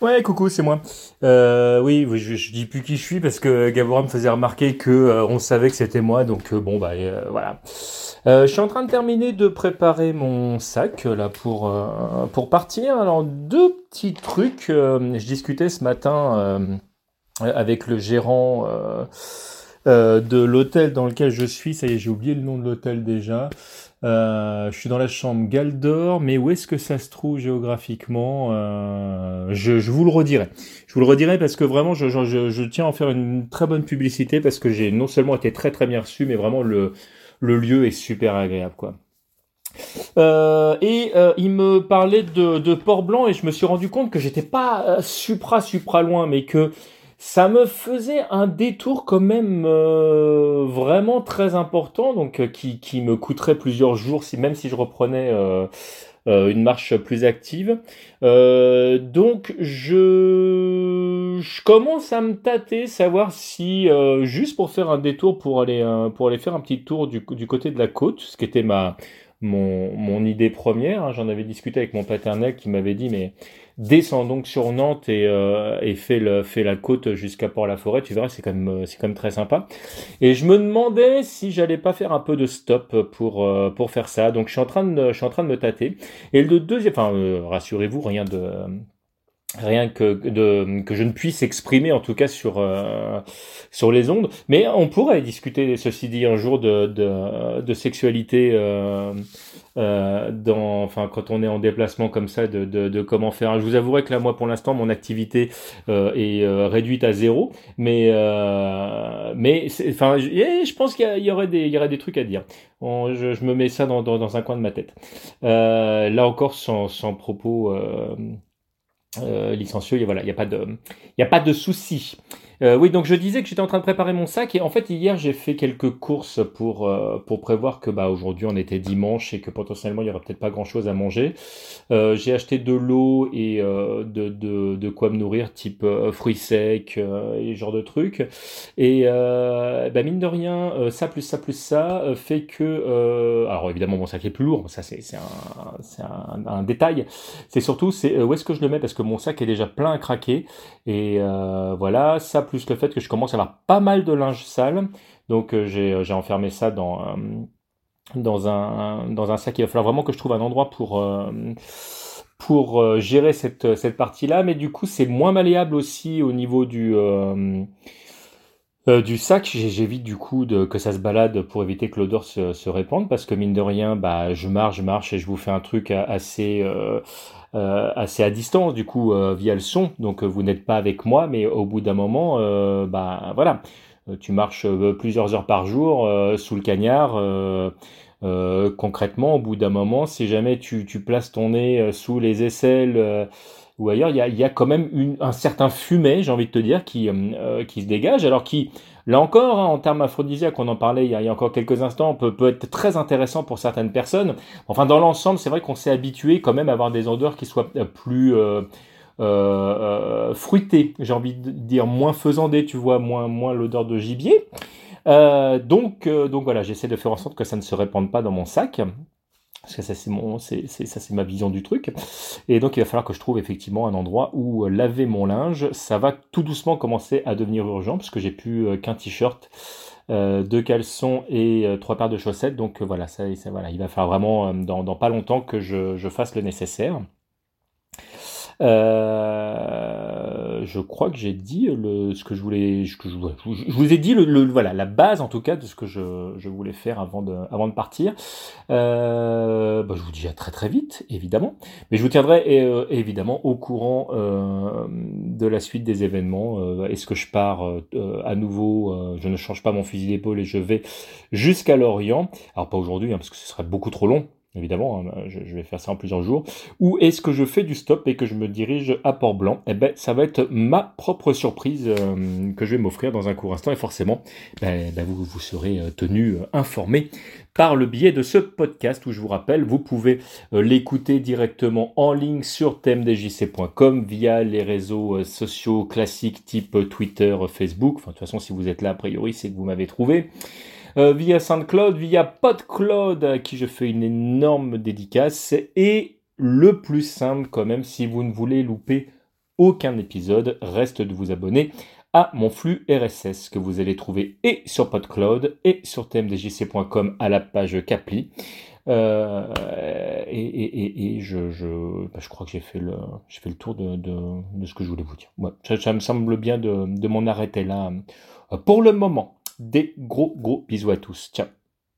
Ouais, coucou, c'est moi. Euh, oui, je, dis plus qui je suis parce que Gabora me faisait remarquer que euh, on savait que c'était moi, donc euh, bon bah voilà. Je suis en train de terminer de préparer mon sac là pour pour partir. Alors deux petits trucs. je discutais ce matin avec le gérant euh, de l'hôtel dans lequel je suis. Ça y est, j'ai oublié le nom de l'hôtel déjà. Euh, je suis dans la chambre Galdor, mais où est-ce que ça se trouve géographiquement Euh, je, je vous le redirai. Je vous le redirai parce que vraiment, je, je, je- tiens à en faire une très bonne publicité parce que j'ai non seulement été très très bien reçu, mais vraiment le, le lieu est super agréable, quoi. Euh, et euh, il me parlait de, de Port-Blanc et je me suis rendu compte que j'étais pas euh, supra supra loin, mais que ça me faisait un détour quand même euh, vraiment très important, donc euh, qui, qui me coûterait plusieurs jours, si même si je reprenais euh, une marche plus active. Donc je, je commence à me tâter, savoir si juste pour faire un détour pour aller pour aller faire un petit tour du, du côté de la côte, ce qui était ma mon, mon idée première. hein. J'en avais discuté avec mon paternel qui m'avait dit mais descends donc sur Nantes et, euh, et fais le fais la côte jusqu'à Port-la-Forêt. Tu verras, c'est quand même euh, c'est quand même très sympa. Et je me demandais si j'allais pas faire un peu de stop pour euh, pour faire ça. Donc je suis en train de je suis en train de me tâter. Et le deuxième, enfin euh, rassurez-vous, rien de rien que de que je ne puisse exprimer en tout cas sur euh, sur les ondes. Mais on pourrait discuter ceci dit un jour de de, de sexualité euh, euh, dans enfin quand on est en déplacement comme ça de, de, de comment faire. Je vous avouerai que là moi pour l'instant mon activité euh, est euh, réduite à zéro. Mais euh, mais enfin je, eh, je pense qu'il y, y aurait des il y aurait des trucs à dire. Je, je me mets ça dans, dans, dans un coin de ma tête. Là encore sans sans propos licencieux, et voilà, il n'y a pas de, il a pas de souci. Euh, oui, donc je disais que j'étais en train de préparer mon sac et en fait hier j'ai fait quelques courses pour euh, pour prévoir que bah aujourd'hui on était dimanche et que potentiellement il y aurait peut-être pas grand chose à manger. Euh, j'ai acheté de l'eau et de, de quoi me nourrir type fruits secs et genre de trucs. Et bah, mine de rien, ça plus ça plus ça fait que alors évidemment mon sac est plus lourd, ça c'est un un, un détail. C'est surtout c'est où est-ce que je le mets? Parce que mon sac est déjà plein à craquer et voilà ça plus le fait que je commence à avoir pas mal de linge sale. Donc euh, j'ai j'ai enfermé ça dans euh, dans un sac. Il va falloir vraiment que je trouve un endroit pour euh, pour euh, gérer cette cette partie là mais du coup c'est moins malléable aussi au niveau du euh, euh, du sac, j'évite du coup de, que ça se balade pour éviter que l'odeur se, se répande parce que mine de rien, bah je marche, je marche et je vous fais un truc assez euh, euh, assez à distance du coup euh, via le son. Donc vous n'êtes pas avec moi, mais au bout d'un moment, bah voilà, tu marches plusieurs heures par jour sous le cagnard. concrètement, au bout d'un moment, si jamais tu, tu places ton nez sous les aisselles ou ailleurs, il y a, quand même un certain fumet, j'ai envie de te dire, qui, euh, euh, se dégage, alors qui, là encore, hein, en termes aphrodisiaques, on en parlait il y a, encore quelques instants, peut, être très intéressant pour certaines personnes. Enfin, dans l'ensemble, c'est vrai qu'on s'est habitué quand même à avoir des odeurs qui soient euh, plus fruitées, j'ai envie de dire moins faisandées, tu vois, moins, l'odeur de gibier. Donc, donc voilà, j'essaie de faire en sorte que ça ne se répande pas dans mon sac. Parce que ça c'est mon, c'est, ça c'est ma vision du truc. Et donc il va falloir que je trouve effectivement un endroit où euh, laver mon linge. Ça va tout doucement commencer à devenir urgent parce que j'ai plus euh, qu'un t-shirt, euh, deux caleçons et trois paires de chaussettes. Donc voilà, ça, il va falloir vraiment dans, pas longtemps que je fasse le nécessaire. Euh, je crois que j'ai dit le, ce que je voulais, je, vous ai dit le, le- voilà la base en tout cas de ce que je, je voulais faire avant de, avant de partir. Euh, bah, je vous dis à très très vite évidemment, mais je vous tiendrai euh, évidemment au courant euh, de la suite des événements. Est-ce que je pars à nouveau Je ne change pas mon fusil d'épaule et je vais jusqu'à Lorient? Alors pas aujourd'hui hein, parce que ce serait beaucoup trop long. Évidemment, hein, je, vais faire ça en plusieurs jours. Ou est-ce que je fais du stop et que je me dirige à Port-Blanc Eh ben, ça va être ma propre surprise euh, que je vais m'offrir dans un court instant. Et forcément, ben, ben, vous, vous serez euh, tenu euh, informé par le biais de ce podcast où je vous rappelle, vous pouvez l'écouter directement en ligne sur thèmedjc.com via les réseaux sociaux classiques type Twitter, Facebook. Enfin, de toute façon, si vous êtes là, a priori, c'est que vous m'avez trouvé. Euh, via SoundCloud, via PodCloud, à qui je fais une énorme dédicace. Et le plus simple quand même, si vous ne voulez louper aucun épisode, reste de vous abonner à mon flux RSS que vous allez trouver et sur PodCloud et sur tmdjc.com à la page Capli. Euh, et, je, je, bah, je, crois que j'ai fait le, tour de, ce que je voulais vous dire. Ça, me semble bien de, de m'en arrêter là euh, pour le moment. Des gros gros bisous à tous. Ciao.